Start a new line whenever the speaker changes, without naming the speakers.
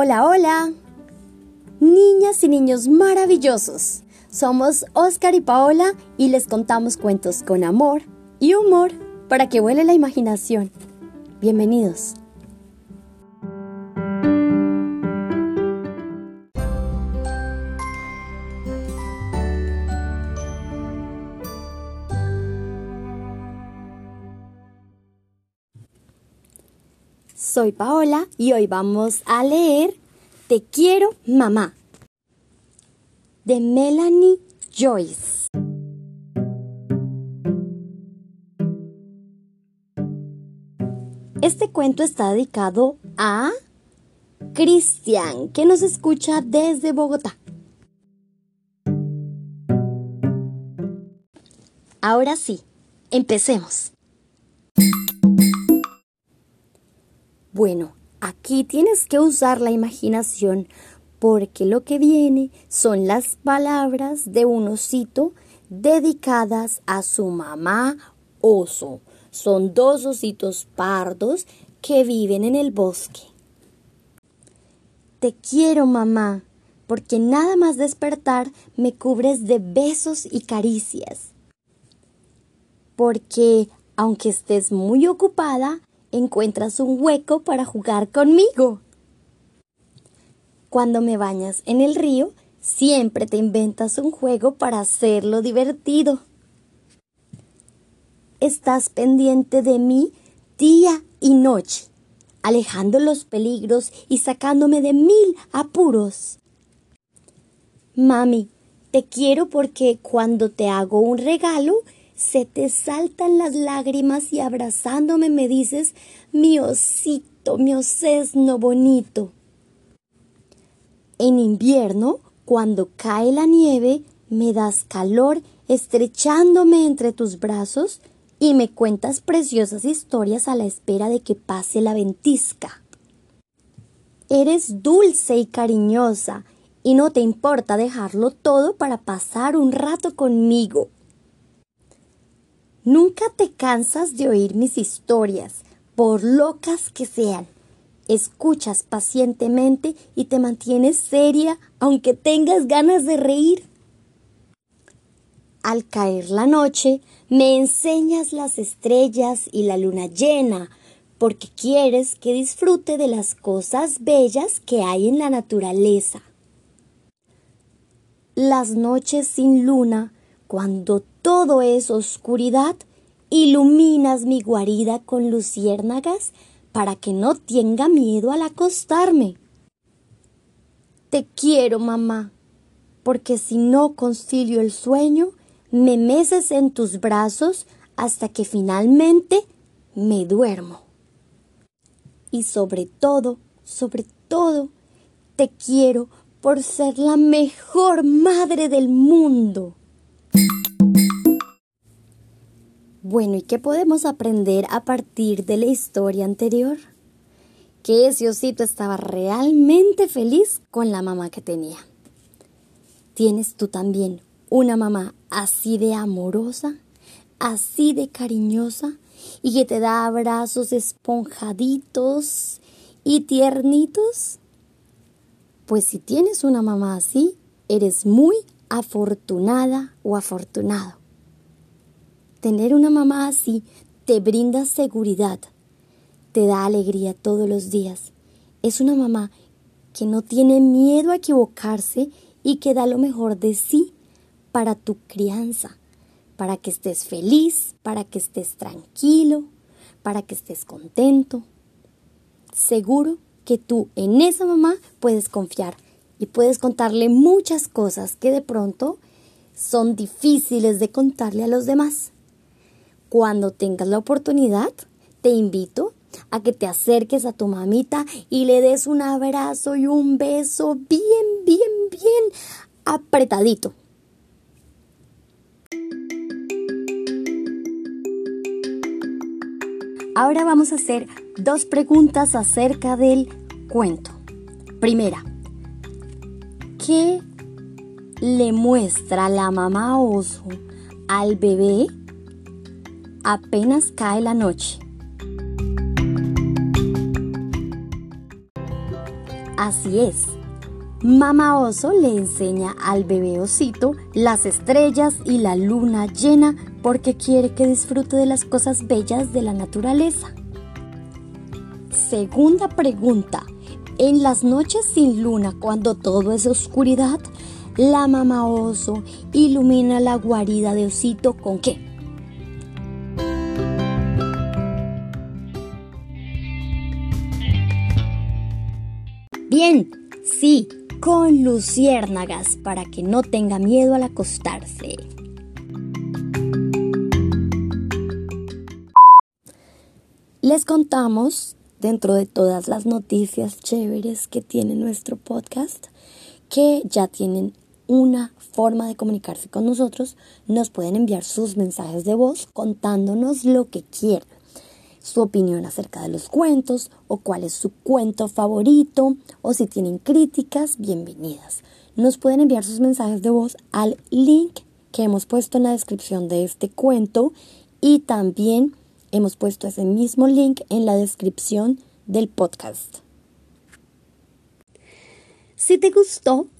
Hola, hola. Niñas y niños maravillosos. Somos Oscar y Paola y les contamos cuentos con amor y humor para que vuele la imaginación. Bienvenidos. Soy Paola y hoy vamos a leer Te quiero, mamá de Melanie Joyce. Este cuento está dedicado a Cristian, que nos escucha desde Bogotá. Ahora sí, empecemos. Bueno, aquí tienes que usar la imaginación porque lo que viene son las palabras de un osito dedicadas a su mamá oso. Son dos ositos pardos que viven en el bosque. Te quiero, mamá, porque nada más despertar me cubres de besos y caricias. Porque, aunque estés muy ocupada, encuentras un hueco para jugar conmigo. Cuando me bañas en el río, siempre te inventas un juego para hacerlo divertido. Estás pendiente de mí día y noche, alejando los peligros y sacándome de mil apuros. Mami, te quiero porque cuando te hago un regalo, se te saltan las lágrimas y abrazándome me dices, mi osito, mi osesno bonito. En invierno, cuando cae la nieve, me das calor estrechándome entre tus brazos y me cuentas preciosas historias a la espera de que pase la ventisca. Eres dulce y cariñosa y no te importa dejarlo todo para pasar un rato conmigo. Nunca te cansas de oír mis historias, por locas que sean. Escuchas pacientemente y te mantienes seria aunque tengas ganas de reír. Al caer la noche, me enseñas las estrellas y la luna llena, porque quieres que disfrute de las cosas bellas que hay en la naturaleza. Las noches sin luna cuando todo es oscuridad, iluminas mi guarida con luciérnagas para que no tenga miedo al acostarme. Te quiero, mamá, porque si no concilio el sueño, me meces en tus brazos hasta que finalmente me duermo. Y sobre todo, sobre todo, te quiero por ser la mejor madre del mundo. Bueno, ¿y qué podemos aprender a partir de la historia anterior? Que ese osito estaba realmente feliz con la mamá que tenía. ¿Tienes tú también una mamá así de amorosa, así de cariñosa y que te da abrazos esponjaditos y tiernitos? Pues si tienes una mamá así, eres muy afortunada o afortunado. Tener una mamá así te brinda seguridad, te da alegría todos los días. Es una mamá que no tiene miedo a equivocarse y que da lo mejor de sí para tu crianza, para que estés feliz, para que estés tranquilo, para que estés contento. Seguro que tú en esa mamá puedes confiar y puedes contarle muchas cosas que de pronto son difíciles de contarle a los demás. Cuando tengas la oportunidad, te invito a que te acerques a tu mamita y le des un abrazo y un beso bien, bien, bien apretadito. Ahora vamos a hacer dos preguntas acerca del cuento. Primera, ¿qué le muestra la mamá oso al bebé apenas cae la noche. Así es. Mamá oso le enseña al bebé osito las estrellas y la luna llena porque quiere que disfrute de las cosas bellas de la naturaleza. Segunda pregunta. En las noches sin luna, cuando todo es oscuridad, la mamá oso ilumina la guarida de osito con qué? Bien, sí, con luciérnagas para que no tenga miedo al acostarse. Les contamos, dentro de todas las noticias chéveres que tiene nuestro podcast, que ya tienen una forma de comunicarse con nosotros. Nos pueden enviar sus mensajes de voz contándonos lo que quieran su opinión acerca de los cuentos o cuál es su cuento favorito o si tienen críticas, bienvenidas. Nos pueden enviar sus mensajes de voz al link que hemos puesto en la descripción de este cuento y también hemos puesto ese mismo link en la descripción del podcast. Si te gustó,